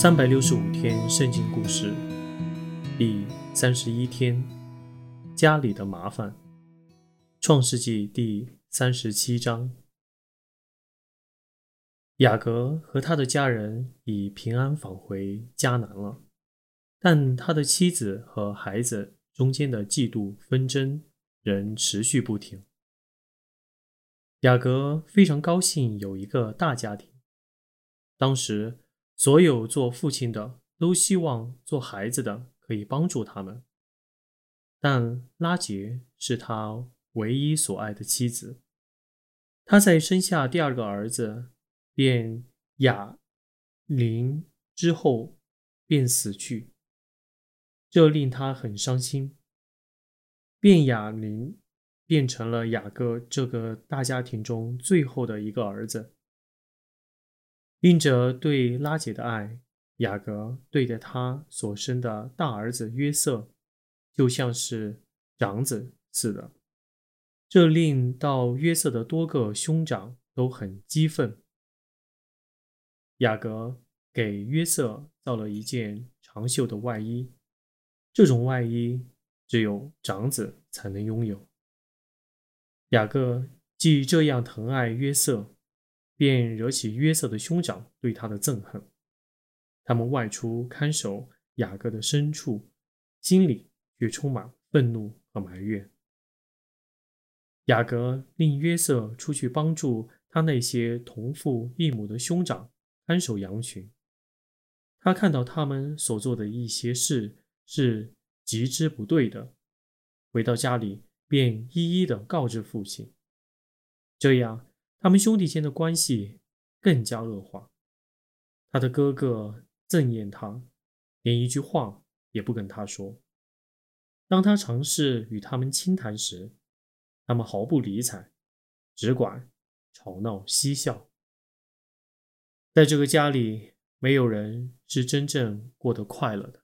三百六十五天圣经故事，第三十一天，家里的麻烦。创世纪第三十七章，雅各和他的家人已平安返回迦南了，但他的妻子和孩子中间的嫉妒纷争仍持续不停。雅各非常高兴有一个大家庭，当时。所有做父亲的都希望做孩子的可以帮助他们，但拉杰是他唯一所爱的妻子。他在生下第二个儿子便雅林之后便死去，这令他很伤心。便雅林变成了雅各这个大家庭中最后的一个儿子。因着对拉姐的爱，雅各对待他所生的大儿子约瑟，就像是长子似的。这令到约瑟的多个兄长都很激愤。雅各给约瑟造了一件长袖的外衣，这种外衣只有长子才能拥有。雅各既这样疼爱约瑟。便惹起约瑟的兄长对他的憎恨，他们外出看守雅各的牲畜，心里却充满愤怒和埋怨。雅各令约瑟出去帮助他那些同父异母的兄长看守羊群，他看到他们所做的一些事是极之不对的，回到家里便一一的告知父亲，这样。他们兄弟间的关系更加恶化。他的哥哥憎厌他，连一句话也不跟他说。当他尝试与他们倾谈时，他们毫不理睬，只管吵闹嬉笑。在这个家里，没有人是真正过得快乐的。